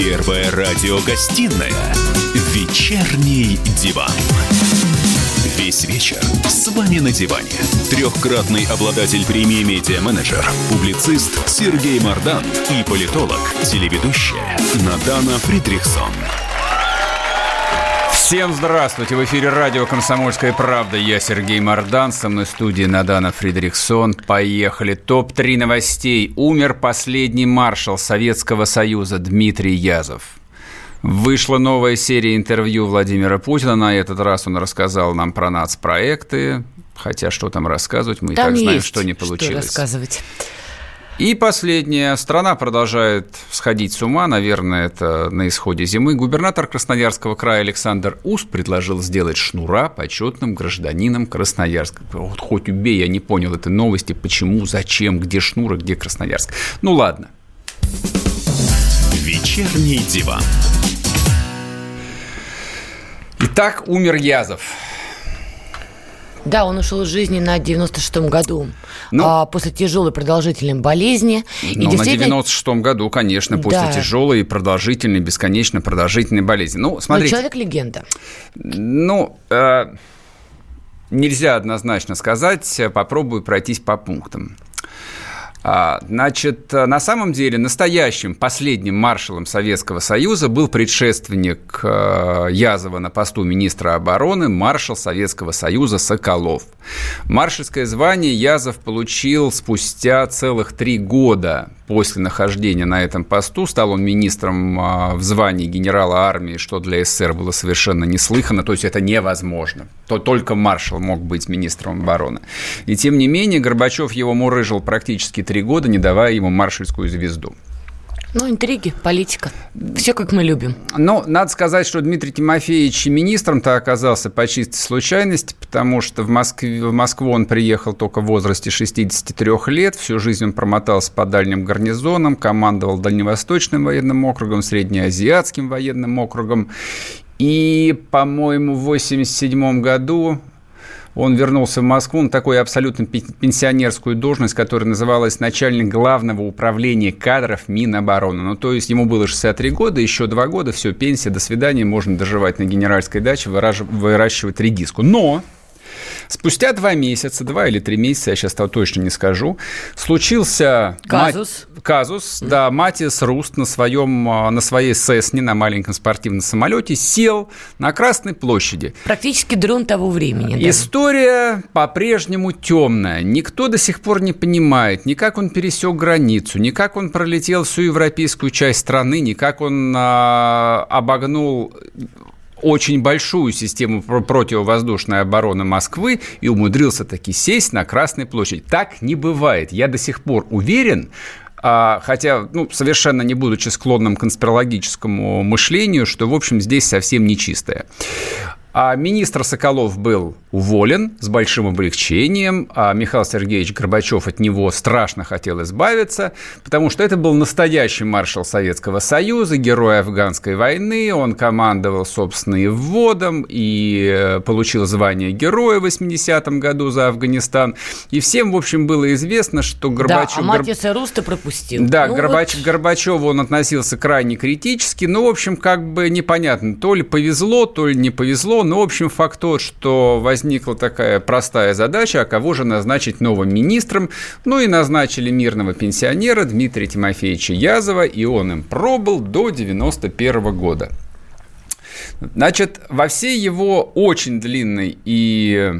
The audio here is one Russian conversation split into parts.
Первая радиогостинная «Вечерний диван». Весь вечер с вами на диване. Трехкратный обладатель премии «Медиа-менеджер», публицист Сергей Мардан и политолог, телеведущая Надана Фридрихсон. Всем здравствуйте! В эфире радио «Комсомольская правда». Я Сергей Мордан, со мной в студии Надана Фридрихсон. Поехали. Топ-3 новостей. Умер последний маршал Советского Союза Дмитрий Язов. Вышла новая серия интервью Владимира Путина. На этот раз он рассказал нам про нацпроекты. Хотя что там рассказывать, мы там и так знаем, что не получилось. Что рассказывать. И последняя. Страна продолжает сходить с ума. Наверное, это на исходе зимы. Губернатор Красноярского края Александр Ус предложил сделать Шнура почетным гражданином Красноярска. Вот хоть убей, я не понял этой новости. Почему, зачем, где Шнура, где Красноярск. Ну ладно. Вечерний диван. Итак, умер Язов. Да, он ушел из жизни на 96-м году ну, а, после тяжелой продолжительной болезни. Ну, и действительно... на 96-м году, конечно, после да. тяжелой, продолжительной, бесконечно продолжительной болезни. Ну, смотрите. Но человек-легенда. Ну, э, нельзя однозначно сказать. Попробую пройтись по пунктам. А, значит, на самом деле настоящим последним маршалом Советского Союза был предшественник э, Язова на посту министра обороны, маршал Советского Союза Соколов. Маршальское звание Язов получил спустя целых три года после нахождения на этом посту. Стал он министром а, в звании генерала армии, что для СССР было совершенно неслыханно, то есть это невозможно. То только маршал мог быть министром обороны. И тем не менее Горбачев его мурыжил практически три года, не давая ему маршальскую звезду. Ну, интриги, политика. Все, как мы любим. Ну, надо сказать, что Дмитрий Тимофеевич министром-то оказался по чистой случайности, потому что в, Москве, в Москву он приехал только в возрасте 63 лет. Всю жизнь он промотался по дальним гарнизонам, командовал Дальневосточным военным округом, Среднеазиатским военным округом. И, по-моему, в 1987 году он вернулся в Москву на такую абсолютно пенсионерскую должность, которая называлась начальник главного управления кадров Минобороны. Ну, то есть ему было 63 года, еще два года, все, пенсия, до свидания, можно доживать на генеральской даче, выращивать редиску. Но Спустя два месяца, два или три месяца, я сейчас того точно не скажу, случился... Казус. Мать, казус, mm. да, Матис Руст на, своем, а, на своей Сесне, на маленьком спортивном самолете, сел на Красной площади. Практически дрон того времени. Да. История по-прежнему темная. Никто до сих пор не понимает, ни как он пересек границу, ни как он пролетел всю европейскую часть страны, ни как он а, обогнул очень большую систему противовоздушной обороны Москвы и умудрился таки сесть на Красной площади. Так не бывает. Я до сих пор уверен, а, хотя, ну, совершенно не будучи склонным к конспирологическому мышлению, что, в общем, здесь совсем нечистое. А министр Соколов был уволен с большим облегчением, а Михаил Сергеевич Горбачев от него страшно хотел избавиться, потому что это был настоящий маршал Советского Союза, герой афганской войны, он командовал, собственно, и вводом, и э, получил звание героя в 80-м году за Афганистан. И всем, в общем, было известно, что Горбачев... Да, а Матиса Руста пропустил. Да, ну Горбач... вот... Горбачеву он относился крайне критически, но, в общем, как бы непонятно, то ли повезло, то ли не повезло, но, в общем, факт тот, что возникла такая простая задача, а кого же назначить новым министром. Ну и назначили мирного пенсионера Дмитрия Тимофеевича Язова, и он им пробыл до 91 года. Значит, во всей его очень длинной и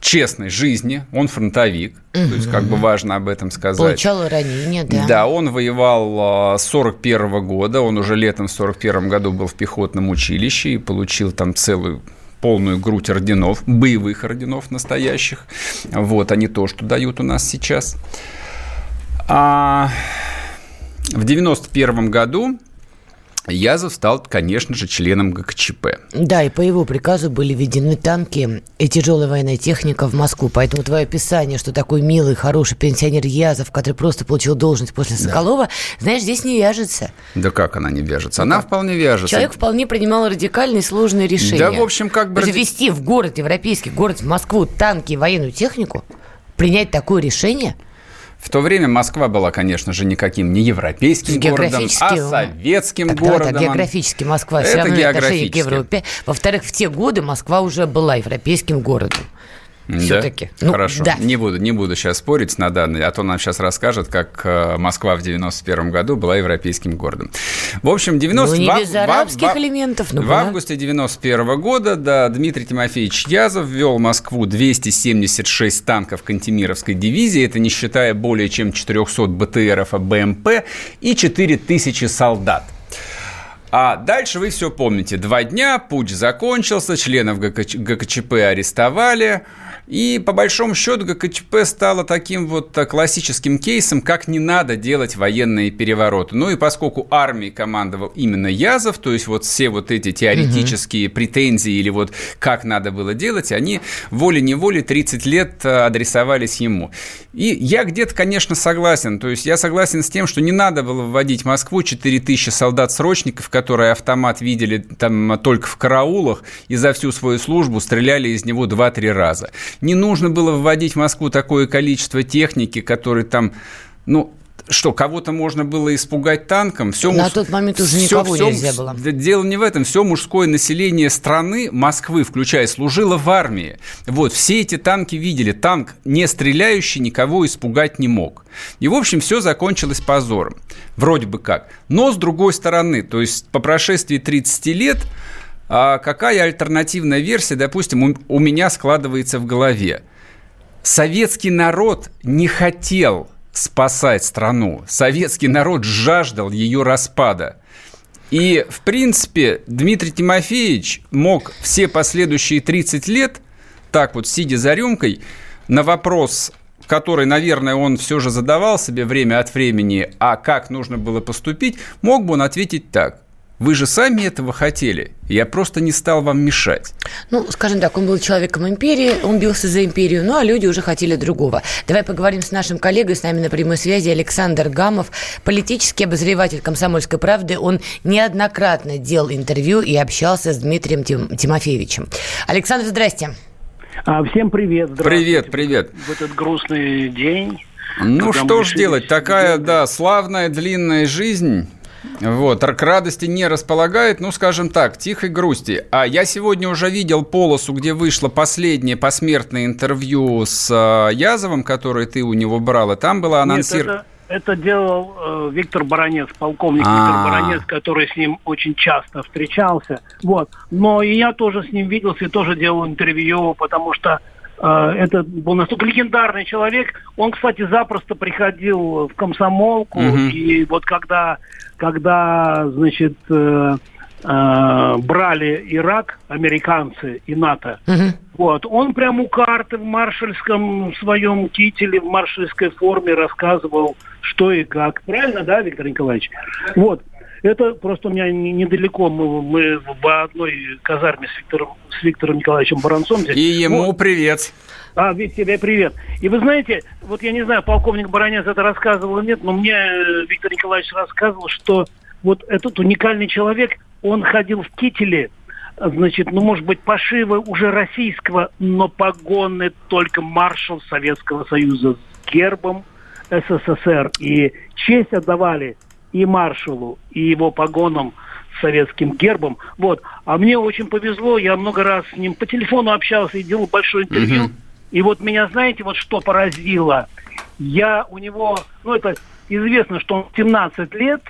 честной жизни, он фронтовик, угу. то есть как бы важно об этом сказать. Получал ранение, да. Да, он воевал с 41 -го года, он уже летом в 41 году был в пехотном училище и получил там целую полную грудь орденов, боевых орденов настоящих, вот, а не то, что дают у нас сейчас. А в 91 году Язов стал, конечно же, членом ГКЧП. Да, и по его приказу были введены танки и тяжелая военная техника в Москву. Поэтому твое описание, что такой милый, хороший пенсионер Язов, который просто получил должность после Соколова, да. знаешь, здесь не вяжется. Да как она не вяжется? Она да. вполне вяжется. Человек вполне принимал радикальные сложные решения. Да, в общем, как бы... Ввести в город, европейский город, в Москву танки и военную технику, принять такое решение – В то время Москва была, конечно же, никаким не европейским городом, а советским так, городом. Да, географически Москва это все равно отношение к Европе. Во-вторых, в те годы Москва уже была европейским городом. Все-таки. Ну, Хорошо. Да. Не, буду, не буду сейчас спорить на данные, а то нам сейчас расскажут, как э, Москва в 91 году была европейским городом. В общем, 90... Ну, не без арабских в, элементов. Ну, в была. августе 91 года, да, Дмитрий Тимофеевич Язов ввел Москву 276 танков Кантемировской дивизии, это не считая более чем 400 БТРов и БМП и 4000 солдат. А дальше вы все помните. Два дня, путь закончился, членов ГКЧ, ГКЧП арестовали – и по большому счету ГКЧП стало таким вот э, классическим кейсом, как не надо делать военные перевороты. Ну и поскольку армией командовал именно Язов, то есть вот все вот эти теоретические угу. претензии или вот как надо было делать, они волей-неволей 30 лет э, адресовались ему. И я где-то, конечно, согласен. То есть я согласен с тем, что не надо было вводить в Москву 4000 солдат-срочников, которые автомат видели там только в караулах и за всю свою службу стреляли из него 2-3 раза. Не нужно было вводить в Москву такое количество техники, которые там, ну, что, кого-то можно было испугать танком? Все На муж... тот момент уже все, никого все, нельзя было. Дело не в этом. Все мужское население страны, Москвы включая, служило в армии. Вот, все эти танки видели. Танк, не стреляющий, никого испугать не мог. И, в общем, все закончилось позором. Вроде бы как. Но, с другой стороны, то есть по прошествии 30 лет а какая альтернативная версия, допустим, у, у меня складывается в голове? Советский народ не хотел спасать страну. Советский народ жаждал ее распада. И, в принципе, Дмитрий Тимофеевич мог все последующие 30 лет, так вот, сидя за рюмкой, на вопрос, который, наверное, он все же задавал себе время от времени, а как нужно было поступить, мог бы он ответить так. Вы же сами этого хотели. Я просто не стал вам мешать. Ну, скажем так, он был человеком империи, он бился за империю, ну а люди уже хотели другого. Давай поговорим с нашим коллегой, с нами на прямой связи Александр Гамов, политический обозреватель «Комсомольской правды». Он неоднократно делал интервью и общался с Дмитрием Тим- Тимофеевичем. Александр, здрасте. А, всем привет. Привет, привет. В этот грустный день. Ну что ж делать, такая, да, славная длинная жизнь вот, к радости не располагает, ну, скажем так, тихой грусти. А я сегодня уже видел полосу, где вышло последнее посмертное интервью с э, Язовым, которое ты у него брал, и там было анонсировано... Это делал э, Виктор Баранец, полковник А-а-а. Виктор Баранец, который с ним очень часто встречался. Вот. Но и я тоже с ним виделся и тоже делал интервью, потому что это был настолько легендарный человек. Он, кстати, запросто приходил в комсомолку. Угу. И вот когда когда, значит, э, э, брали Ирак американцы и НАТО, угу. вот, он прямо у карты в маршальском своем кителе, в маршальской форме рассказывал, что и как. Правильно, да, Виктор Николаевич? Вот. Это просто у меня недалеко. Мы, мы в одной казарме с Виктором, с Виктором Николаевичем Баранцом. Здесь. И ему вот. привет. А, Вик, тебе привет. И вы знаете, вот я не знаю, полковник Баранец это рассказывал или нет, но мне э, Виктор Николаевич рассказывал, что вот этот уникальный человек, он ходил в кителе, значит, ну, может быть, пошивы уже российского, но погоны только маршал Советского Союза с гербом СССР. И честь отдавали и маршалу, и его погонам советским гербом. Вот. А мне очень повезло, я много раз с ним по телефону общался и делал большое интервью. Mm-hmm. И вот меня, знаете, вот что поразило? Я у него, ну это известно, что он 17 лет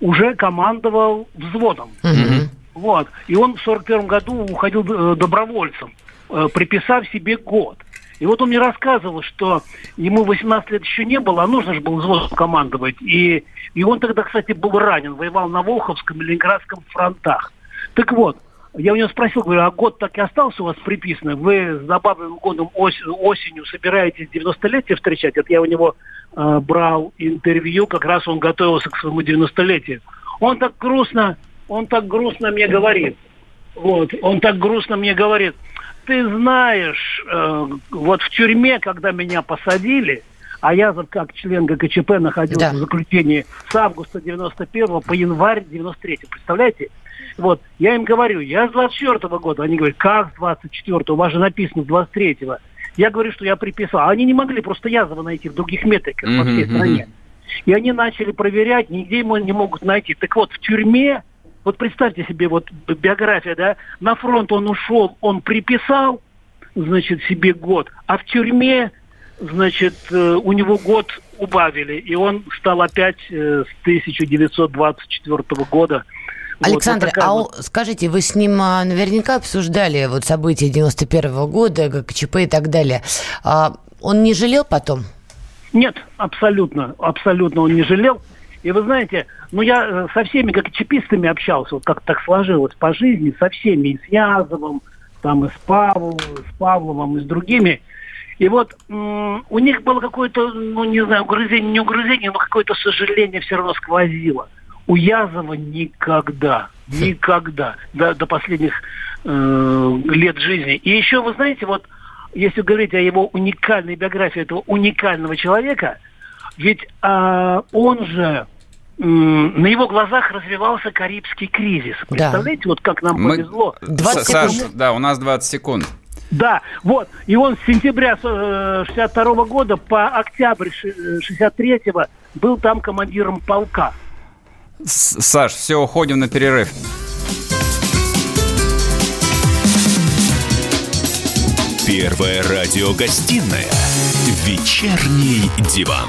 уже командовал взводом. Mm-hmm. Вот. И он в 41 году уходил э, добровольцем, э, приписав себе год. И вот он мне рассказывал, что ему 18 лет еще не было, а нужно же было взводом командовать. И, и он тогда, кстати, был ранен, воевал на Волховском и Ленинградском фронтах. Так вот, я у него спросил, говорю, а год так и остался у вас приписанный? Вы с забавным годом ос- осенью собираетесь 90-летие встречать? Это я у него э, брал интервью, как раз он готовился к своему 90-летию. Он так грустно, он так грустно мне говорит. Вот, он так грустно мне говорит. Ты знаешь, э, вот в тюрьме, когда меня посадили, а я как член ГКЧП находился да. в заключении с августа 91 по январь 93 представляете? Вот, я им говорю, я с 24 -го года. Они говорят, как с 24 -го? У вас же написано с 23 -го. Я говорю, что я приписал. Они не могли просто язва найти в других метриках по всей стране. И они начали проверять, нигде ему не могут найти. Так вот, в тюрьме, вот представьте себе, вот би- биография, да, на фронт он ушел, он приписал, значит, себе год, а в тюрьме, значит, э, у него год убавили, и он стал опять э, с 1924 года. Вот, Александр, вот такая а вот- скажите, вы с ним а, наверняка обсуждали вот события 91 года, ГКЧП и так далее. А, он не жалел потом? Нет, абсолютно, абсолютно он не жалел. И вы знаете, ну я э, со всеми как чипистами общался, вот как так сложилось по жизни, со всеми, и с Язовым, там и с Павловым, с Павловым, и с другими. И вот м, у них было какое-то, ну не знаю, угрызение, не угрызение, но какое-то сожаление все равно сквозило. У Язова никогда, никогда, до, до последних э, лет жизни. И еще, вы знаете, вот если говорить о его уникальной биографии этого уникального человека, ведь а, он же на его глазах развивался Карибский кризис. Да. Представляете, вот как нам Мы- повезло. 20 Саш, секунд. да, у нас 20 секунд. Да, вот. И он с сентября э, 62 года по октябрь ши- 63 был там командиром полка. С- Саш, все, уходим на перерыв. Первая радиогостинная «Вечерний диван».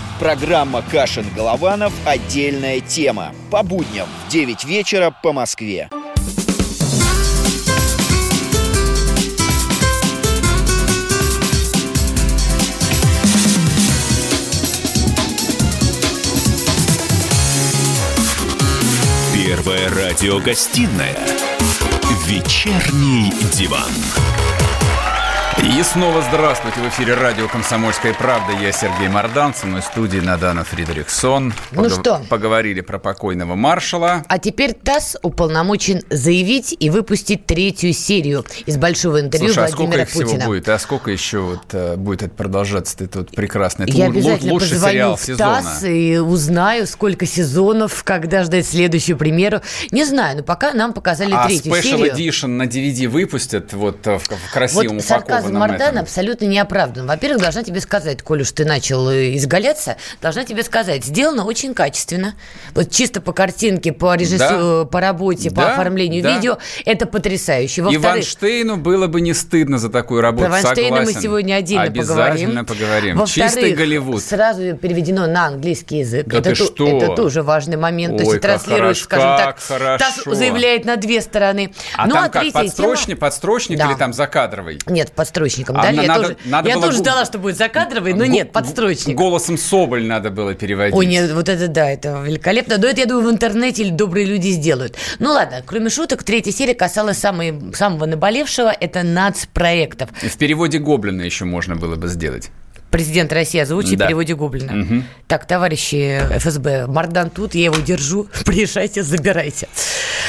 Программа «Кашин-Голованов. Отдельная тема». По будням в 9 вечера по Москве. Первая радиогостинная «Вечерний диван». И снова здравствуйте. В эфире радио «Комсомольская правда». Я Сергей Мордан. Со мной в студии Надана Фридрихсон. Ну что? Поговорили про покойного маршала. А теперь ТАСС уполномочен заявить и выпустить третью серию из большого интервью Слушай, а сколько Владимира их всего Путина. будет? А сколько еще вот, э, будет продолжаться? Это вот прекрасно. Это Я обязательно лучший позвоню сериал в сезона. ТАСС и узнаю, сколько сезонов, когда ждать следующую премьеру. Не знаю, но пока нам показали А третью Special серию. Edition на DVD выпустят вот э, в, в красивом Вот сарказм упакованном Мардана этом. абсолютно не оправдан. Во-первых, должна тебе сказать, коль уж ты начал э, изгаляться, должна тебе сказать, сделано очень качественно. Вот чисто по картинке, по режиссуру, по работе, по Да, оформлению да. видео, это потрясающе. И Во-вторых, Ванштейну было бы не стыдно за такую работу, про Вайнштейна мы согласен. сегодня отдельно Обязательно поговорим. поговорим. Чистый Во-вторых, Голливуд. сразу переведено на английский язык. Да это, ты ту- что? это тоже важный момент. То Ой, есть как транслируется, хорошо, скажем так, хорошо. заявляет на две стороны. А ну, там а как, подстрочник, тема... подстрочник Да. или там закадровый? Нет, подстрочником. А да? на- я надо- тоже, надо я было тоже ждала, что будет закадровый, но нет, подстрочник. Голосом Соболь надо было переводить. Ой, нет, вот это да, это великолепно. Но это, я думаю, в интернете или добрые люди сделают. Ну ладно, кроме шуток, третья серия касалась самой, самого наболевшего, это нацпроектов. В переводе Гоблина еще можно было бы сделать. Президент России озвучит Да. в переводе Гоблина. Мгм. Так, товарищи ФСБ, Мардан тут, я его держу, приезжайте, забирайте.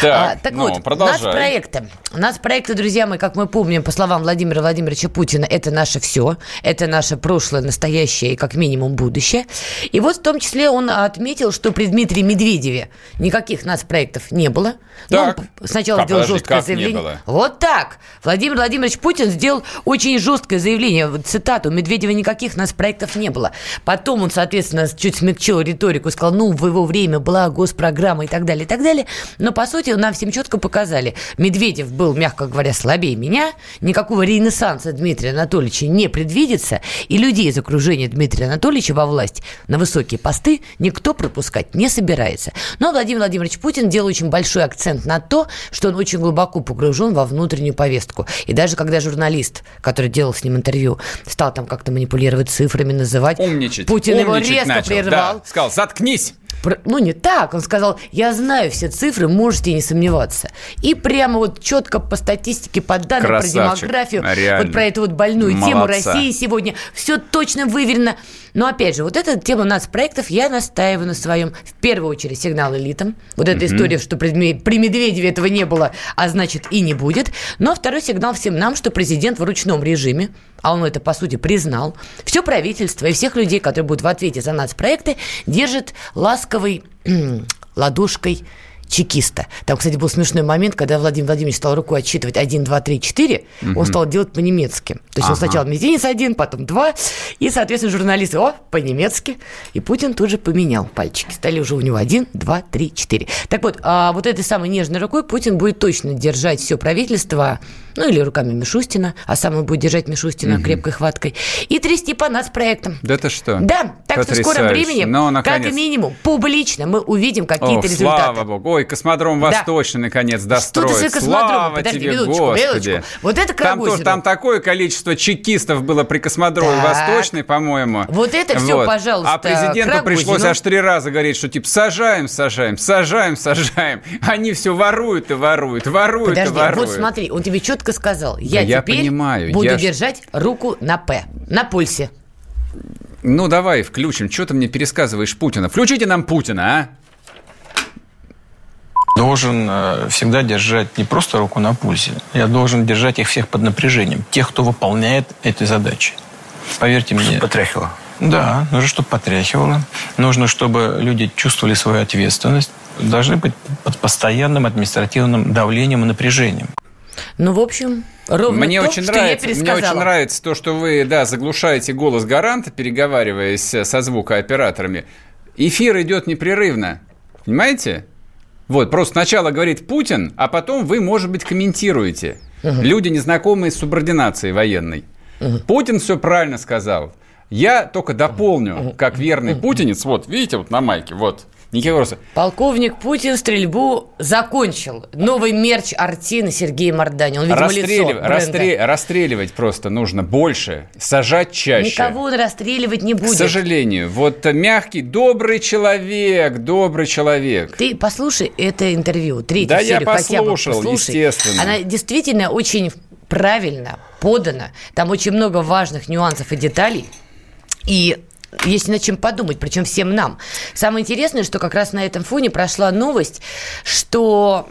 Так, А, так ну, вот, продолжай. нацпроекты. Нацпроекты, друзья мои, как мы помним, по словам Владимира Владимировича Путина, это наше все, это наше прошлое, настоящее и как минимум будущее. И вот в том числе он отметил, что при Дмитрии Медведеве никаких нацпроектов не было. Но Так. он сначала Как, сделал подожди, жесткое заявление. Вот так. Владимир Владимирович Путин сделал очень жесткое заявление. Цитату. Медведева никаких нас проектов не было. Потом он, соответственно, чуть смягчил риторику сказал, ну, в его время была госпрограмма и так далее, и так далее. Но, по сути, нам всем четко показали. Медведев был, мягко говоря, слабее меня. Никакого ренессанса Дмитрия Анатольевича не предвидится. И людей из окружения Дмитрия Анатольевича во власть на высокие посты никто пропускать не собирается. Но Владимир Владимирович Путин делал очень большой акцент на то, что он очень глубоко погружен во внутреннюю повестку. И даже когда журналист, который делал с ним интервью, стал там как-то манипулировать цифрами, называть, Умничать. Путин его умничать резко начал. прервал. Да, сказал, заткнись. Про- Ну, не так. Он сказал, я знаю все цифры, можете не сомневаться. И прямо вот четко по статистике, по данным Красавчик. про демографию, Реально. вот про эту вот больную тему Молодца. России сегодня, все точно выверено. Но опять же, вот эта тема нацпроектов, я настаиваю на своем, в первую очередь, сигнал элитам. Вот эта история, что при, Медведеве этого не было, а значит и не будет. Но второй сигнал всем нам, что президент в ручном режиме, а он это, по сути, признал, все правительство и всех людей, которые будут в ответе за нацпроекты, держит ласковой ладошкой чекиста. Там, кстати, был смешной момент, когда Владимир Владимирович стал рукой отсчитывать 1, 2, 3, 4, он стал делать по-немецки. То есть он сначала мизинец один, потом два, и, соответственно, журналисты, о, по-немецки. И Путин тут же поменял пальчики. Стали уже у него 1, 2, 3, 4. Так вот, а вот этой самой нежной рукой Путин будет точно держать все правительство, ну или руками Мишустина, а сам он будет держать Мишустина крепкой хваткой, и трясти по нас проектам. Да ты что? Да, так что в скором времени, Ну, как наконец. минимум, публично мы увидим О, какие-то результаты. слава богу. Ой, космодром Да. Восточный наконец Что достроит. ты с космодромом? Слава Подожди, тебе, минуточку, Господи. минуточку. Вот это там, Карагозину. тоже, там такое количество чекистов было при космодроме Так. Восточный, по-моему. Вот это всё, пожалуйста, А президенту Карагозину. пришлось аж три раза говорить, что типа сажаем, сажаем, сажаем, сажаем. Они все воруют и воруют, воруют Подожди, и воруют. вот смотри, он тебе четко сказал, я я теперь понимаю, буду я держать руку на П, на пульсе. Ну, давай включим. Что ты мне пересказываешь Путина? Включите нам Путина, а? должен э, всегда держать не просто руку на пульсе, я должен держать их всех под напряжением, тех, кто выполняет эти задачи. Поверьте мне. Потряхивало. Да, нужно, чтобы потряхивало. Нужно, чтобы люди чувствовали свою ответственность. Должны быть под постоянным административным давлением и напряжением. Ну, в общем, ровно Мне то, очень что нравится, я мне очень нравится то, что вы, да, заглушаете голос гаранта, переговариваясь э, со звукооператорами. Эфир идет непрерывно, понимаете? Вот, просто сначала говорит Путин, а потом вы, может быть, комментируете. Люди, незнакомые с субординацией военной. Путин все правильно сказал. Я только дополню, как верный путинец, вот, видите, вот на майке, вот, Никаких вопросов. Полковник Путин стрельбу закончил. Новый мерч Артина Сергея Мордани. Он, видимо, лицо Расстрелив- бренда. расстрел- расстреливать просто нужно больше, сажать чаще. Никого он расстреливать не К будет. сожалению, вот мягкий, добрый человек, добрый человек. Ты послушай это интервью, третью Да я серию хотя бы послушал, послушай. естественно. Она действительно очень правильно подана. Там очень много важных нюансов и деталей. И есть над чем подумать, причем всем нам. Самое интересное, что как раз на этом фоне прошла новость, что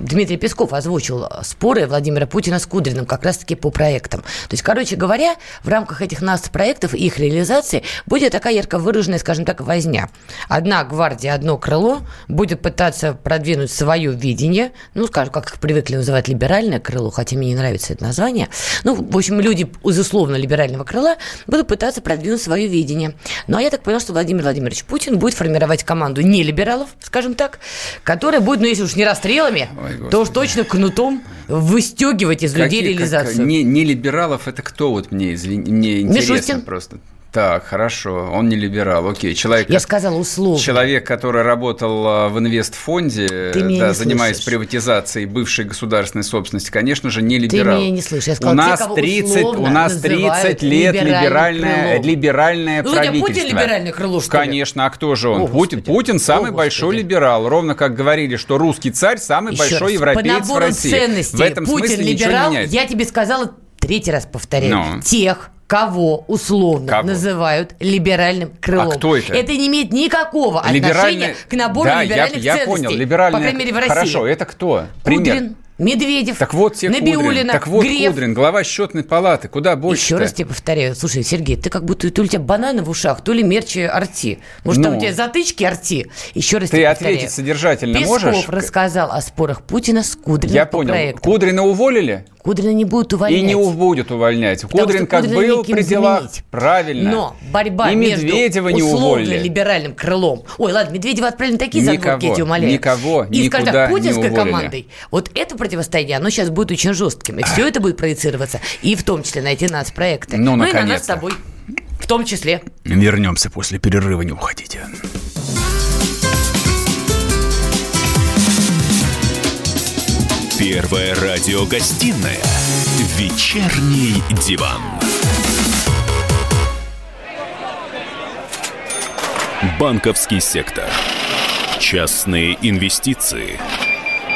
Дмитрий Песков озвучил споры Владимира Путина с Кудриным как раз-таки по проектам. То есть, короче говоря, в рамках этих нас проектов и их реализации будет такая ярко выраженная, скажем так, возня. Одна гвардия, одно крыло будет пытаться продвинуть свое видение, ну, скажем, как их привыкли называть либеральное крыло, хотя мне не нравится это название. Ну, в общем, люди из условно либерального крыла будут пытаться продвинуть свое видение. Ну, а я так поняла, что Владимир Владимирович Путин будет формировать команду не либералов, скажем так, которая будет, ну, если уж не расстрелами, Ой, то уж точно кнутом выстегивать из людей Какие- как- реализацию. не, не либералов это кто вот мне, извини, мне интересно Мишустин. просто. Так, хорошо, он не либерал, окей. Человек, Я сказала условно. Человек, который работал а, в инвестфонде, Ты меня да, не занимаясь слышишь. приватизацией бывшей государственной собственности, конечно же, не Ты либерал. меня не слышишь. Я сказала, у те, нас кого 30, условно у нас называют 30 лет либеральное, крылом. либеральное Ну, правительство. Путин либеральное крыло, что ли? Конечно, а кто же он? О, Путин, Господи. Путин самый О, большой Господи. либерал. Ровно как говорили, что русский царь самый Еще большой раз, европеец по в набору России. ценностей в этом Путин смысле ничего либерал, не меняется. я тебе сказала, третий раз повторяю, Ну. тех, кого условно Кого? называют либеральным крылом. А кто это? Это не имеет никакого отношения Либеральное- к набору да, я, либеральных я ценностей. понял, либеральное... По крайней мере, в России. Хорошо, это кто? Пример. Кудрин, Медведев, Так вот тебе Кудрин. Набиуллина, Так вот Греф. Кудрин, глава счетной палаты. Куда больше Еще раз тебе повторяю. Слушай, Сергей, ты как будто то ли у тебя бананы в ушах, то ли мерчи арти. Может, там Ну. у тебя затычки арти? Еще раз Ты тебе ответить повторяю. содержательно Песков можешь? рассказал о спорах Путина с Кудриным Я по понял. проекту. Кудрина уволили? Кудрина не будут увольнять. И не будет увольнять. Потому Кудрин как Кудрина был при делах. заменить. Правильно. Но борьба И между Медведева не условно уволили. либеральным крылом. Ой, ладно, Медведева отправили на такие Никого, задворки, я тебя умоляю. никого И, скажем так, не путинской командой. Вот это противостояние, оно сейчас будет очень жестким. И все это будет проецироваться. И в том числе на эти нацпроекты. Ну, и на нас с тобой. В том числе. Вернемся после перерыва, не уходите. Первая радиогостинная «Вечерний диван». банковский сектор, частные инвестиции,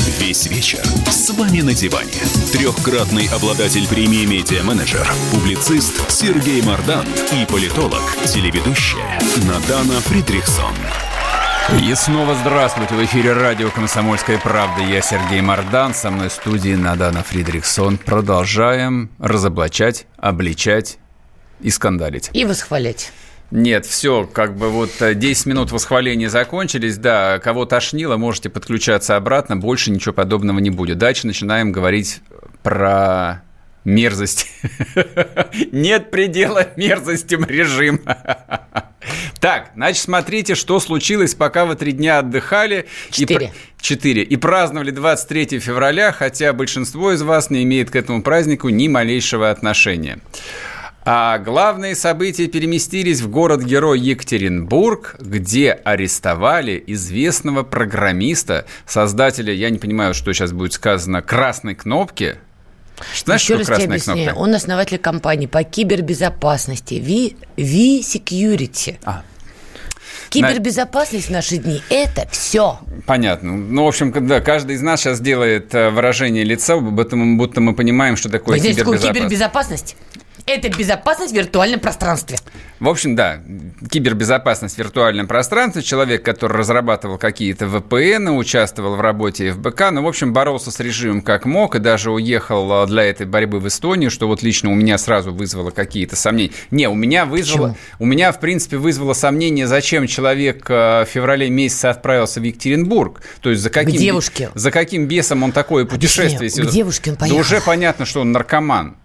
Весь вечер с вами на диване. Трехкратный обладатель премии «Медиа-менеджер», публицист Сергей Мардан и политолог, телеведущая Надана Фридрихсон. И снова здравствуйте. В эфире радио «Комсомольская правда». Я Сергей Мардан. Со мной в студии Надана Фридрихсон. Продолжаем разоблачать, обличать и скандалить. И восхвалять. Нет, все, как бы вот 10 минут восхваления закончились, да, кого тошнило, можете подключаться обратно, больше ничего подобного не будет. Дальше начинаем говорить про мерзость. Нет предела мерзостям режима. Так, значит, смотрите, что случилось, пока вы три дня отдыхали. Четыре. Четыре. И праздновали 23 февраля, хотя большинство из вас не имеет к этому празднику ни малейшего отношения. А главные события переместились в город-герой Екатеринбург, где арестовали известного программиста, создателя, я не понимаю, что сейчас будет сказано, красной кнопки. Знаешь, Еще раз тебе объясняю. Кнопка? Он основатель компании по кибербезопасности V, v Security. А, Кибербезопасность в наши дни – это все. Понятно. Ну, в общем, да, каждый из нас сейчас делает э, выражение лица, будто мы, будто мы понимаем, что такое Вы знаете, кибербезопасность. кибербезопасность? Это безопасность в виртуальном пространстве. В общем, да, кибербезопасность в виртуальном пространстве. Человек, который разрабатывал какие-то VPN, участвовал в работе ФБК, ну, в общем, боролся с режимом как мог и даже уехал а, для этой борьбы в Эстонию, что вот лично у меня сразу вызвало какие-то сомнения. Не, у меня вызвало... Почему? У меня, в принципе, вызвало сомнение, зачем человек а, в феврале месяце отправился в Екатеринбург. То есть за каким... К девушке. За каким бесом он такое путешествие... Объясни, к девушке он поехал. Да уже понятно, что он наркоман.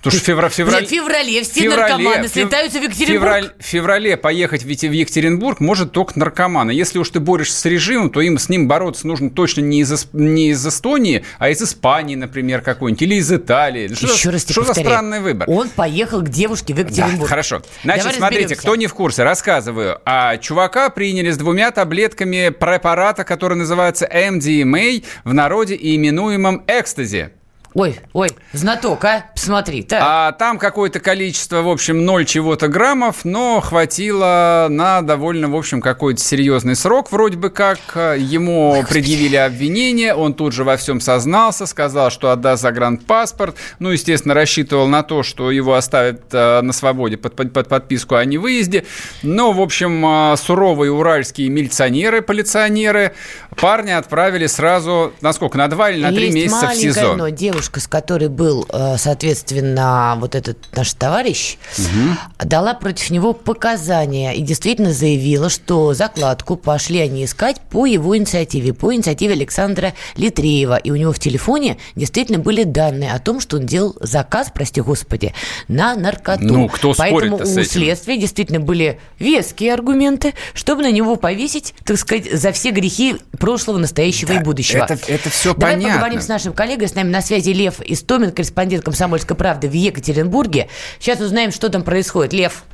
Потому что февраль, февраль, в феврале все феврале, наркоманы слетаются в Екатеринбург. Февраль, в феврале поехать в Екатеринбург может только наркоманы. Если уж ты борешься с режимом, то им с ним бороться нужно точно не из, не из Эстонии, а из Испании, например, какой-нибудь, или из Италии. Что, Еще раз что за странный выбор? Он поехал к девушке в Екатеринбург. Да, хорошо. Значит, Давай смотрите, разберемся. кто не в курсе, рассказываю. А чувака приняли с двумя таблетками препарата, который называется MDMA, в народе именуемом экстази. Ой, ой, знаток, а? Посмотри, так. А там какое-то количество, в общем, ноль чего-то граммов, но хватило на довольно, в общем, какой-то серьезный срок, вроде бы как. Ему ой, предъявили обвинение, он тут же во всем сознался, сказал, что отдаст загранпаспорт. Ну, естественно, рассчитывал на то, что его оставят э, на свободе под, под, под подписку о невыезде. Но, в общем, э, суровые уральские милиционеры, полиционеры парня отправили сразу, насколько, на два или на три месяца в СИЗО. Но девушка девушка, с которой был, э, соответственно, вот этот наш товарищ, угу. дала против него показания и действительно заявила, что закладку пошли они искать по его инициативе, по инициативе Александра Литреева. И у него в телефоне действительно были данные о том, что он делал заказ, прости господи, на наркоту. Ну, кто Поэтому у следствия действительно были веские аргументы, чтобы на него повесить, так сказать, за все грехи прошлого, настоящего да, и будущего. Это, это все Давай понятно. поговорим с нашим коллегой, с нами на связи Лев Истомин, корреспондент «Комсомольской правды» в Екатеринбурге. Сейчас узнаем, что там происходит. Лев.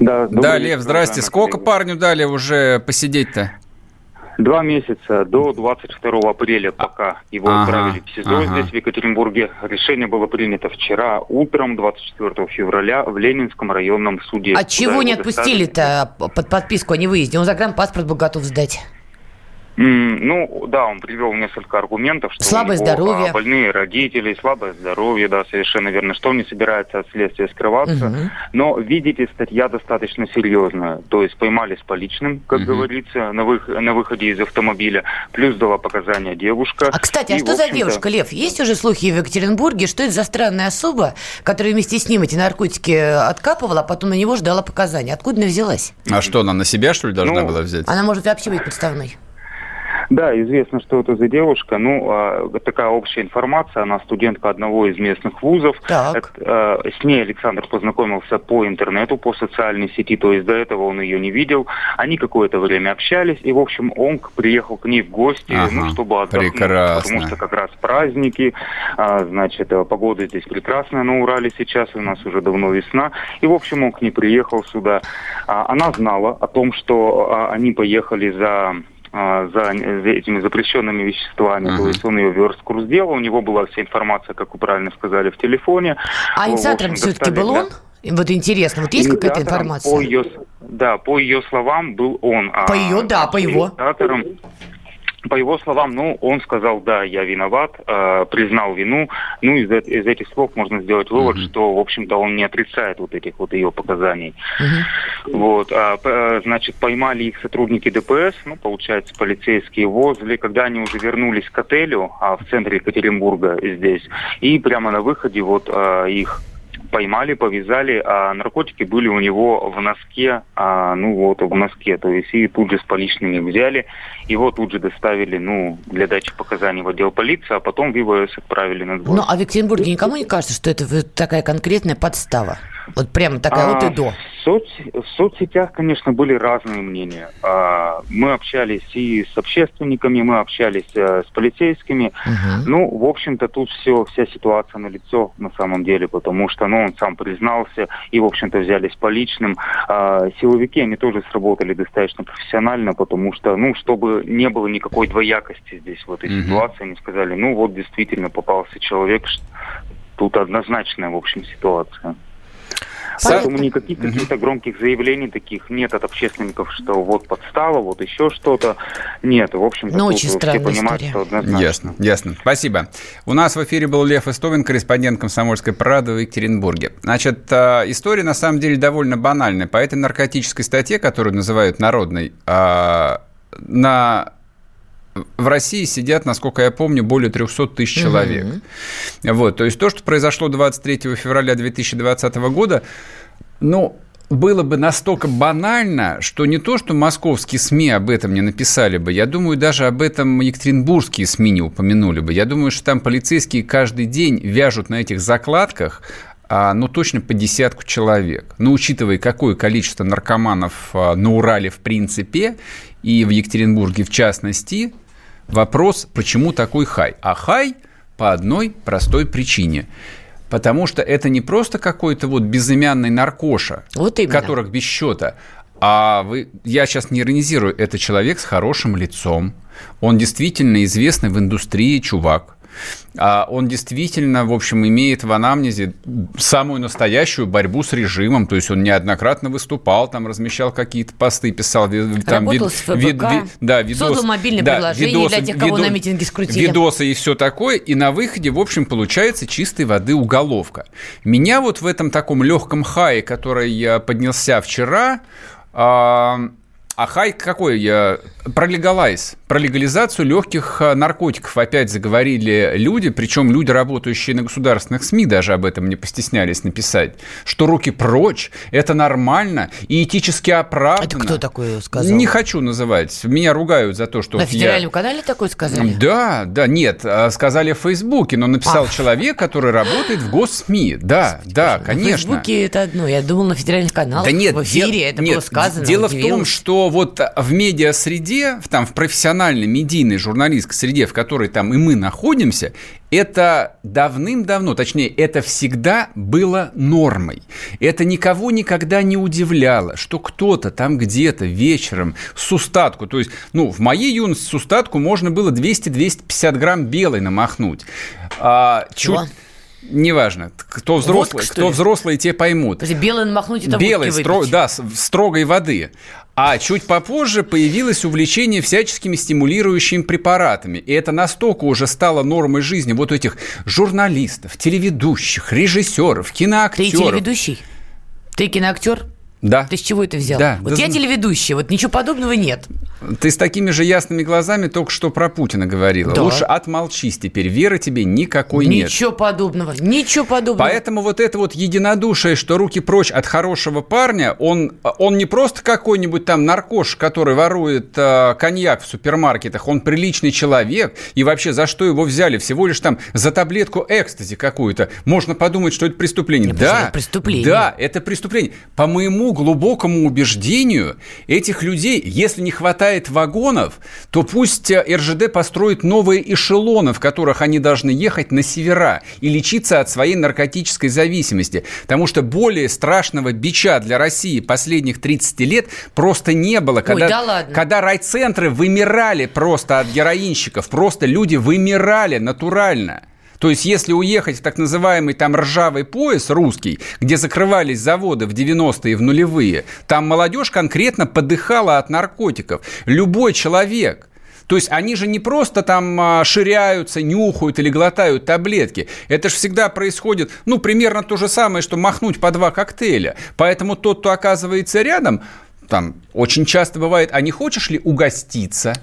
Да, да Лев, здрасте. Сколько парню дали уже посидеть-то? Два месяца до 22 апреля, пока его ага, отправили в СИЗО ага. здесь, в Екатеринбурге. Решение было принято вчера утром, 24 февраля, в Ленинском районном суде. А чего не отпустили-то под подписку о невыезде? Он загранпаспорт был готов сдать. Ну, да, он привел несколько аргументов, что слабое него здоровье. больные родители, слабое здоровье, да, совершенно верно, что он не собирается от следствия скрываться. Угу. Но, видите, статья достаточно серьезная. То есть поймали с поличным, как угу. говорится, на, вы, на выходе из автомобиля, плюс дала показания девушка. А, кстати, а и, что за девушка, Лев? Есть уже слухи в Екатеринбурге, что это за странная особа, которая вместе с ним эти наркотики откапывала, а потом на него ждала показания? Откуда она взялась? А что, она на себя, что ли, должна ну, была взять? Она может вообще быть подставной. Да, известно, что это за девушка. Ну, а, такая общая информация. Она студентка одного из местных вузов. Так. Это, а, с ней Александр познакомился по интернету, по социальной сети. То есть до этого он ее не видел. Они какое-то время общались. И, в общем, он приехал к ней в гости, Ага, ну, чтобы отдохнуть. прекрасно. Потому что как раз праздники. а, значит, э, погода здесь прекрасная на Урале сейчас. У нас уже давно весна. И, в общем, он к ней приехал сюда. Она знала о том, что они поехали за за за этими запрещенными веществами. Ага. То есть он ее верст курс дела, у него была вся информация, как вы правильно сказали, в телефоне. А инициатором все-таки был он? Вот интересно, вот есть какая-то информация? По ее, да, по ее словам был он. а По ее, да, по его. инициатором- по его словам, ну, он сказал, да, я виноват, э, признал вину. Ну, из, эт- из этих слов можно сделать вывод, что, в общем-то, он не отрицает вот этих вот ее показаний. Вот, а, э, значит, поймали их сотрудники ДПС, ну, получается, полицейские возле, когда они уже вернулись к отелю а, в центре Екатеринбурга здесь, и прямо на выходе вот а, их поймали, повязали, а наркотики были у него в носке, а, ну вот, в носке, то есть и тут же с поличными взяли, его тут же доставили, ну, для дачи показаний в отдел полиции, а потом в ИВС отправили на сбор. Ну, а в Екатеринбурге никому не кажется, что это такая конкретная подстава? Вот прямо такая от и А, до. В, соц- в соцсетях, конечно, были разные мнения. А, Мы общались и с общественниками, мы общались э, с полицейскими. Мгм. Ну, в общем-то, тут все, вся ситуация на лицо на самом деле, потому что, ну, он сам признался, и, в общем-то, взялись по личным. А, Силовики, они тоже сработали достаточно профессионально, потому что, ну, чтобы не было никакой двоякости здесь в этой Мгм. ситуации, они сказали, ну, вот действительно попался человек, тут однозначная, в общем, ситуация. Поэтому никаких каких-то громких заявлений таких нет от общественников, что вот подстава, вот еще что-то. Нет, в общем-то, Ну, очень все понимают, история. что однозначно. Ясно, ясно. Спасибо. У нас в эфире был Лев Истовин, корреспондент «Комсомольской правды» в Екатеринбурге. Значит, э, история на самом деле довольно банальная. По этой наркотической статье, которую называют народной, э, на в России сидят, насколько я помню, более 300 тысяч человек. Вот, то есть то, что произошло 23 февраля 2020 года, ну, было бы настолько банально, что не то, что московские СМИ об этом не написали бы, я думаю, даже об этом екатеринбургские СМИ не упомянули бы. Я думаю, что там полицейские каждый день вяжут на этих закладках а, ну, точно по десятку человек. Но учитывая, какое количество наркоманов а, на Урале в принципе и в Екатеринбурге в частности, вопрос, почему такой хай? А хай по одной простой причине – Потому что это не просто какой-то вот безымянный наркоша, Вот именно. которых без счета, а вы, я сейчас не иронизирую, это человек с хорошим лицом. Он действительно известный в индустрии чувак. А он действительно, в общем, имеет в анамнезе самую настоящую борьбу с режимом. То есть он неоднократно выступал, там размещал какие-то посты, писал ви- там Работал с ФБК, да, видос, создал мобильное да, приложение для тех, кого на митинге скрутили. Видосы и все такое. И на выходе, в общем, получается чистой воды уголовка. Меня вот в этом таком легком хае, который я поднялся вчера, а, а хай какой? Я про легалайз, про легализацию легких а, наркотиков опять заговорили люди, причем люди, работающие на государственных СМИ, даже об этом не постеснялись написать, что руки прочь, это нормально и этически оправданно. Это кто такой сказал? Не хочу называть. Меня ругают за то, что На вот я... федеральном канале такое сказали? Да, да, нет, а, сказали в Фейсбуке, но написал Ах. человек, который работает в госсми. Да, да, В конечно. Фейсбуке это одно. Я думал, на федеральных каналах, Да нет, в эфире дел- это нет, было сказано. Дело в том, удивилась. Вот в медиа-среде, в, там, в профессиональной, медийной, журналистской среде, в которой там и мы находимся, это давным-давно, точнее, это всегда было нормой. Это никого никогда не удивляло, что кто-то там где-то вечером с устатку, то есть, ну, в моей юности с устатку можно было 200-250 грамм белой намахнуть. А, Чего? чуть- Неважно, кто взрослый, что кто ли? взрослый, те поймут. Подожди, белый намахнуть это Белой, водки стро- да, строгой воды. А чуть попозже появилось увлечение всяческими стимулирующими препаратами. И это настолько уже стало нормой жизни вот этих журналистов, телеведущих, режиссеров, Ты киноактеров. телеведущий? Ты киноактер? Да. Ты с чего это взял? Да, вот да я телеведущий, вот ничего подобного нет. Ты с такими же ясными глазами только что про Путина говорила. Да. Лучше отмолчись теперь. Веры тебе никакой нет. Ничего подобного, ничего подобного. Поэтому вот это вот единодушие, что руки прочь от хорошего парня, он, он не просто какой-нибудь там наркош, который ворует э, коньяк в супермаркетах, он приличный человек, и вообще за что его взяли? Всего лишь там за таблетку экстази какую-то. Можно подумать, что это преступление. Не, да, это преступление. да, это преступление. По моему глубокому убеждению, этих людей, если не хватает вагонов, то пусть э, РЖД построит новые эшелоны, в которых они должны ехать на севера и лечиться от своей наркотической зависимости. Потому что более страшного бича для России последних 30 лет просто не было. Когда, да ладно. когда райцентры вымирали просто от героинщиков, просто люди вымирали натурально. То есть, если уехать в так называемый там ржавый пояс русский, где закрывались заводы в 90-е и в нулевые, там молодежь конкретно подыхала от наркотиков. Любой человек. То есть они же не просто там а, ширяются, нюхают или глотают таблетки. Это же всегда происходит, ну, примерно то же самое, что махнуть по два коктейля. Поэтому тот, кто оказывается рядом, там очень часто бывает, а не хочешь ли угоститься?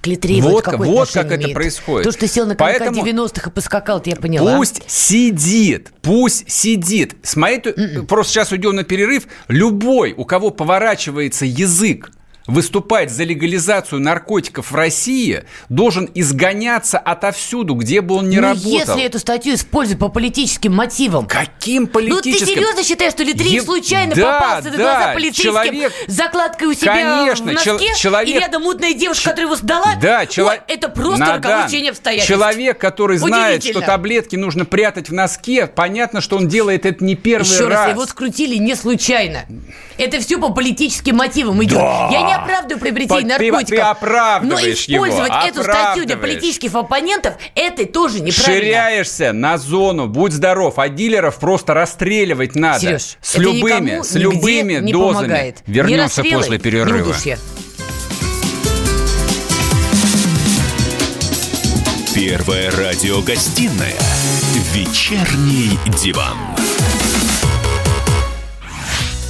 Клитрей Вот, вот как это имеет? происходит. То, что ты сел на конька Поэтому- 90-х и поскакал, это я поняла. Пусть сидит, пусть сидит. С моей, то- М-м. просто сейчас уйдем на перерыв. Любой, у кого поворачивается язык выступать за легализацию наркотиков в России, должен изгоняться отовсюду, где бы он ни Ну, работал. если эту статью используют по политическим мотивам. Каким Ну, политическим? ты серьезно считаешь, что Литриев Е- случайно Да, попался на да, глаза полицейским человек- закладкой у себя Конечно, в носке, чел- человек- и рядом мутная девушка, которая его сдала? Да, чело- Ой, это просто Надан. роковое течение обстоятельств. Человек, который знает, что таблетки нужно прятать в носке, понятно, что он делает это не первый Еще раз, раз. его скрутили не случайно. Это все по политическим мотивам идет. Я не оправдываю приобретение По- ты- наркотиков. ты оправдываешь но использовать его, эту статью для политических оппонентов, это тоже неправильно. Ширяешься на зону, будь здоров, а дилеров просто расстреливать надо. Сереж, с это любыми, с любыми не дозами. помогает. Вернемся расстрелы, после перерыва. удушья. Первая радиогостинная «Вечерний диван».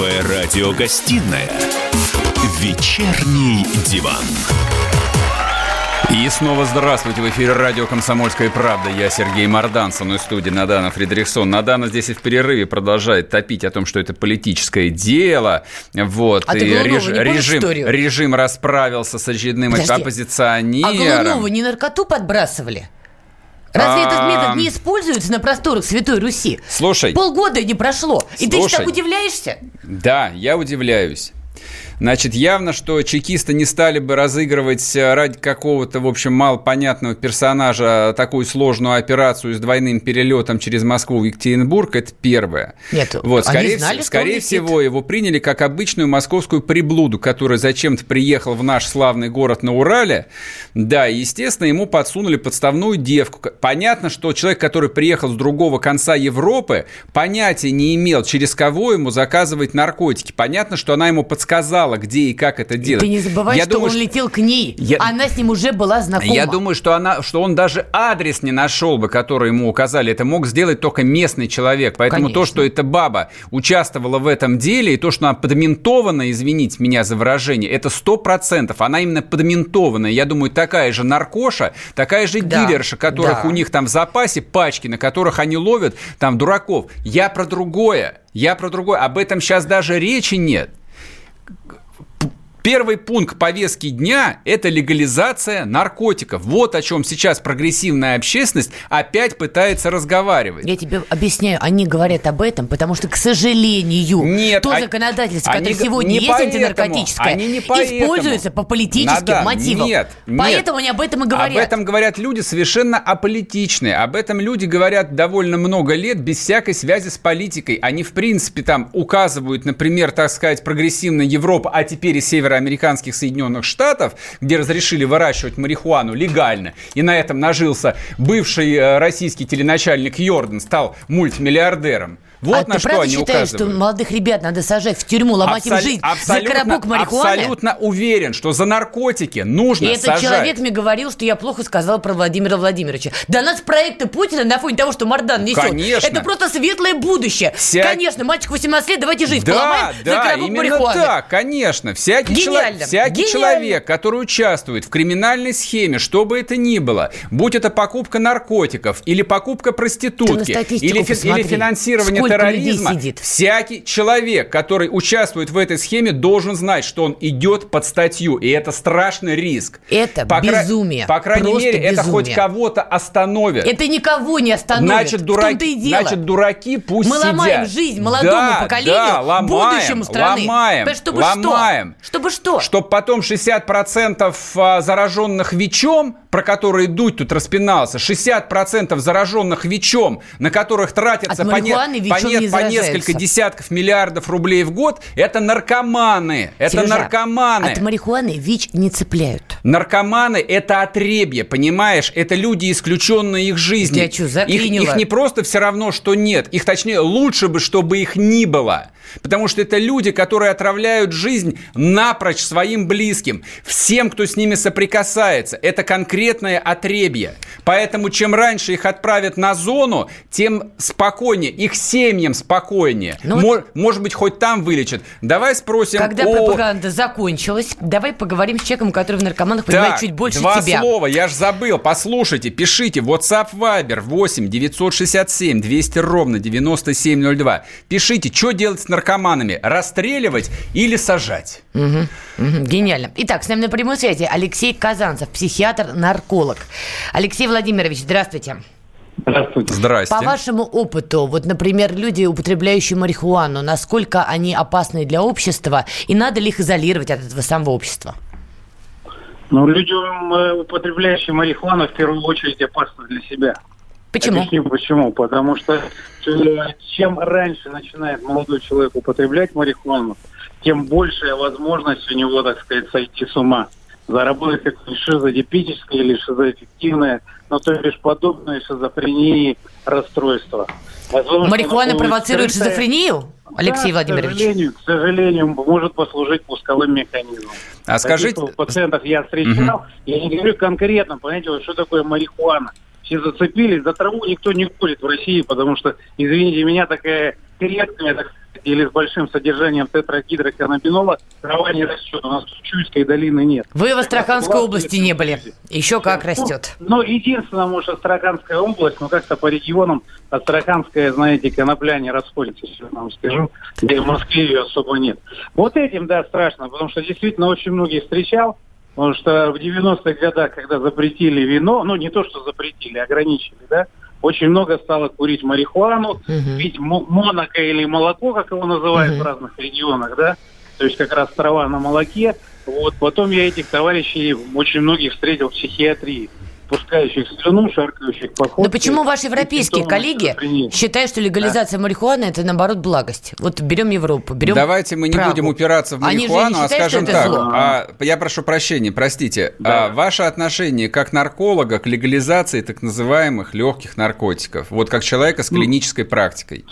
Первая радиогостинная «Вечерний диван». И снова здравствуйте. В эфире радио «Комсомольская правда». Я Сергей Мордан, со мной в студии Надана Фредериксон. Надана здесь и в перерыве продолжает топить о том, что это политическое дело. Вот. А и ты Голунова реж- не режим, историю? режим расправился с очередным Подожди. оппозиционером. А Голунову не наркоту подбрасывали? Разве этот метод не используется на просторах Святой Руси? Слушай. Полгода не прошло. И ты так удивляешься? Да, я удивляюсь. Значит, явно, что чекисты не стали бы разыгрывать э, ради какого-то, в общем, малопонятного персонажа такую сложную операцию с двойным перелетом через Москву в Екатеринбург. Это первое. Нет, вот, они скорее, знали, скорее всего, его приняли как обычную московскую приблуду, которая зачем-то приехал в наш славный город на Урале. Да, и, естественно, ему подсунули подставную девку. Понятно, что человек, который приехал с другого конца Европы, понятия не имел, через кого ему заказывать наркотики. Понятно, что она ему подсказала, где и как это делать. Ты не забывай, Я что думаю, он летел к ней. Я- Она с ним уже была знакома. я думаю, что, она, что он даже адрес не нашел бы, который ему указали. Это мог сделать только местный человек. Поэтому Конечно. то, что эта баба участвовала в этом деле, и то, что она подментована, извините меня за выражение, это сто процентов. Она именно подментованная. Я думаю, такая же наркоша, такая же Да, дилерша, которых да. у них там в запасе пачки, на которых они ловят там дураков. Я про другое. Я про другое. Об этом сейчас даже речи нет. Первый пункт повестки дня – это легализация наркотиков. Вот о чем сейчас прогрессивная общественность опять пытается разговаривать. Я тебе объясняю, они говорят об этом, потому что, к сожалению, Нет, то а- законодательство, которое сегодня не есть поэтому, антинаркотическое, они не поэтому. используется по политическим Надан, мотивам. Нет, нет. Поэтому они об этом и говорят. Об этом говорят люди совершенно аполитичные. Об этом люди говорят довольно много лет без всякой связи с политикой. Они, в принципе, там указывают, например, так сказать, прогрессивная Европа, а теперь и североамериканских Соединенных Штатов, где разрешили выращивать марихуану легально, и на этом нажился бывший э, российский теленачальник Йордан, стал мультимиллиардером. Вот а на ты что правда они считаешь, указывают. что молодых ребят надо сажать в тюрьму, ломать им Абсол- жизнь за абсолютно- коробок марихуаны? Абсолютно уверен, что за наркотики нужно И этот сажать. человек мне говорил, что я плохо сказала про Владимира Владимировича. Да нас проекты Путина на фоне того, что Мардан несет. Конечно. Это просто светлое будущее. Вся- Конечно, мальчик 18 лет, давайте жизнь Да, поломаем за да, коробок именно марихуаны. так, конечно. Всякий, чело- Гениально, всякий гениально. человек, который участвует в криминальной схеме, что бы это ни было, будь это покупка наркотиков или покупка проститутки, или, фи- или финансирование терроризма, сидит? всякий человек, который участвует в этой схеме, должен знать, что он идет под статью, и это страшный риск. Это По кра- безумие. По крайней Просто мере, это хоть безумие. кого-то остановит. Это никого не остановит. Значит, дураки, и дело. значит, дураки пусть Мы ломаем сидят. жизнь молодому Да, поколению, да, ломаем, будущему страны. Ломаем, чтобы ломаем. что? Чтобы что? Чтобы потом 60% а, зараженных ВИЧом, про которые Дудь тут распинался, 60% зараженных ВИЧом, на которых тратятся по, не- марихуаны по, не- не по несколько десятков миллиардов рублей в год, это наркоманы. Это Сережа, наркоманы. От марихуаны ВИЧ не цепляют. Наркоманы – это отребье, понимаешь? Это люди, исключенные их жизни. Я чё, их, их не просто все равно, что нет. Их, точнее, лучше бы, чтобы их ни было. Потому что это люди, которые отравляют жизнь напрочь своим близким. Всем, кто с ними соприкасается. Это конкретное отребье. Поэтому чем раньше их отправят на зону, тем спокойнее. Их семьям спокойнее. Ну вот- Мо- Может быть, хоть там вылечат. Давай спросим Когда о... пропаганда закончилась, давай поговорим с человеком, который в наркоманах понимает Так, чуть больше два тебя. слова, я ж забыл. Послушайте, пишите. WhatsApp Viber 8 967 200 ровно 9702. Пишите, что делать с наркоманами? Расстреливать или сажать? Мгм, мгм, гениально. Итак, с нами на прямой связи Алексей Казанцев, психиатр-нарколог. Алексей Владимирович, здравствуйте. Здравствуйте. Здрасте. По вашему опыту, вот, например, люди, употребляющие марихуану, насколько они опасны для общества, и надо ли их изолировать от этого самого общества? Ну, людям, э, употребляющим марихуану, в первую очередь опасно для себя. Почему? Объясню почему. Потому что э, чем раньше начинает молодой человек употреблять марихуану, тем большая возможность у него, так сказать, сойти с ума. Заработать какое-нибудь шизодипическое или шизоэффективное, ну, то бишь подобное шизофрении расстройство. Возможно, Марихуана провоцирует шизофрению, Алексей Да, Владимирович? К сожалению, к сожалению, может послужить пусковым механизмом. А скажите... Таких пациентов я встречал. Я не говорю конкретно, понимаете, вот что такое марихуана. Все зацепились, за траву никто не курит в России, потому что, извините меня, такая редкая, так или с большим содержанием тетрагидроканнабинола трава не растет. У нас в Чуйской долины нет. Вы в Астраханской области не были. Еще как растет. Ну, единственное, может, Астраханская область, но как-то по регионам Астраханская, знаете, конопля не расходится, если я вам скажу, где в Москве ее особо нет. Вот этим, да, страшно, потому что действительно очень многих встречал, потому что в 90-х годах, когда запретили вино, ну, не то, что запретили, ограничили, да, очень много стало курить марихуану, Мгм. пить мо- монако или молоко, как его называют Мгм. в разных регионах, да, то есть как раз трава на молоке. Вот потом я этих товарищей очень многих встретил в психиатрии, пускающих слюну, шаркающих по Но почему ваши европейские коллеги считают, что легализация марихуаны это наоборот благость? Вот берем Европу, берем Давайте мы не Прагу. будем упираться в Они же не марихуану, а считают, скажем что это так. зло? а, я прошу прощения, простите. А, ваше отношение как нарколога к легализации так называемых легких наркотиков? Вот как человека с клинической практикой.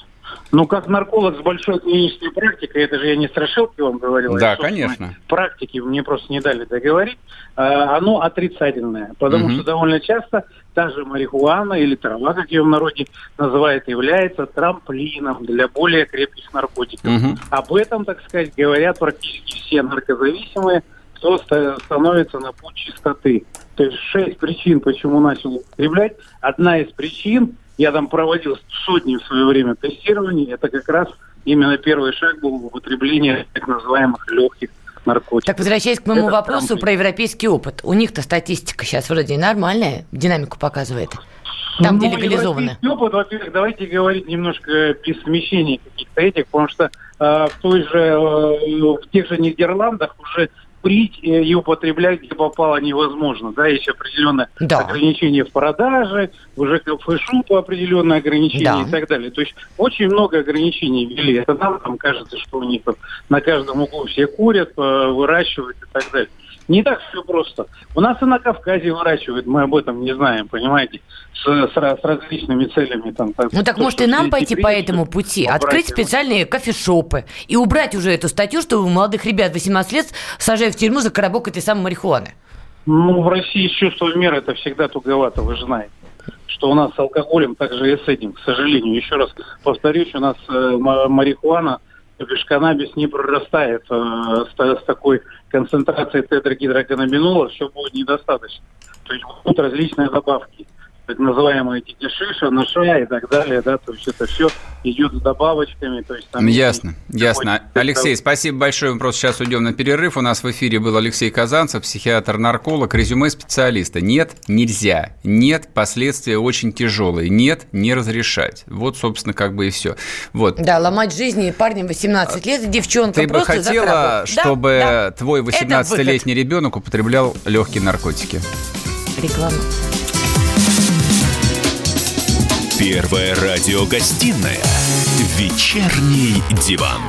Ну, как нарколог с большой клинической практикой, это же я не страшилки вам говорил. а Да, конечно. Практики мне просто не дали договорить. А, оно отрицательное, потому Мгм. что довольно часто та же марихуана или трава, как ее в народе называют, является трамплином для более крепких наркотиков. Мгм. Об этом, так сказать, говорят практически все наркозависимые, кто ста- становится на путь чистоты. То есть шесть причин, почему начал употреблять. Одна из причин, я там проводил сотни в свое время тестирований, это как раз именно первый шаг был в употреблении так называемых легких наркотиков. Так, возвращаясь к моему Это вопросу трамплин. про европейский опыт. У них-то статистика сейчас вроде нормальная, динамику показывает. Там, где Ну, легализовано. европейский опыт, во-первых, давайте говорить немножко без смещений каких-то этих, потому что э, в той же, э, в тех же Нидерландах уже курить и употреблять где попало невозможно. Да, есть определенное да. ограничение в продаже, уже ЖКФ определенное ограничение да. и так далее. То есть очень много ограничений ввели. Это нам там кажется, что у них на каждом углу все курят, э, выращивают и так далее. Не так все просто. У нас и на Кавказе выращивают, мы об этом не знаем, понимаете, с, с, с различными целями. Там, так, ну так то, может и нам пойти по этому пути, открыть специальные кофешопы и убрать уже эту статью, что у молодых ребят 18 лет сажают в тюрьму за коробок этой самой марихуаны. Ну, в России с чувством меры это всегда туговато, вы же знаете что у нас с алкоголем также и с этим, к сожалению. Еще раз повторюсь, у нас э, марихуана то бишь каннабис не прорастает э, с, с такой концентрацией тетрагидроканнабинола, все будет недостаточно. То есть будут различные добавки так называемые эти шиша, наша и так далее, да, то есть это все идет с добавочками. То есть, там ясно, ясно. Алексей, спасибо большое. Мы просто сейчас уйдем на перерыв. У нас в эфире был Алексей Казанцев, психиатр-нарколог, резюме специалиста. Нет, нельзя. Нет, последствия очень тяжелые. Нет, не разрешать. Вот, собственно, как бы и все. Вот. Да, ломать жизни парнем 18 лет, девчонка Ты бы хотела, чтобы да, твой 18-летний ребенок употреблял легкие наркотики? Реклама. Первая радиогостинная «Вечерний диван».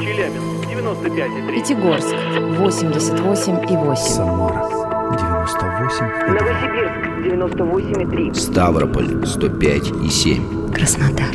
Челябинск, 95,3. Пятигорск, 88,8. Самара, 98,2. Новосибирск, 98,3. Ставрополь, 105,7. Краснодар,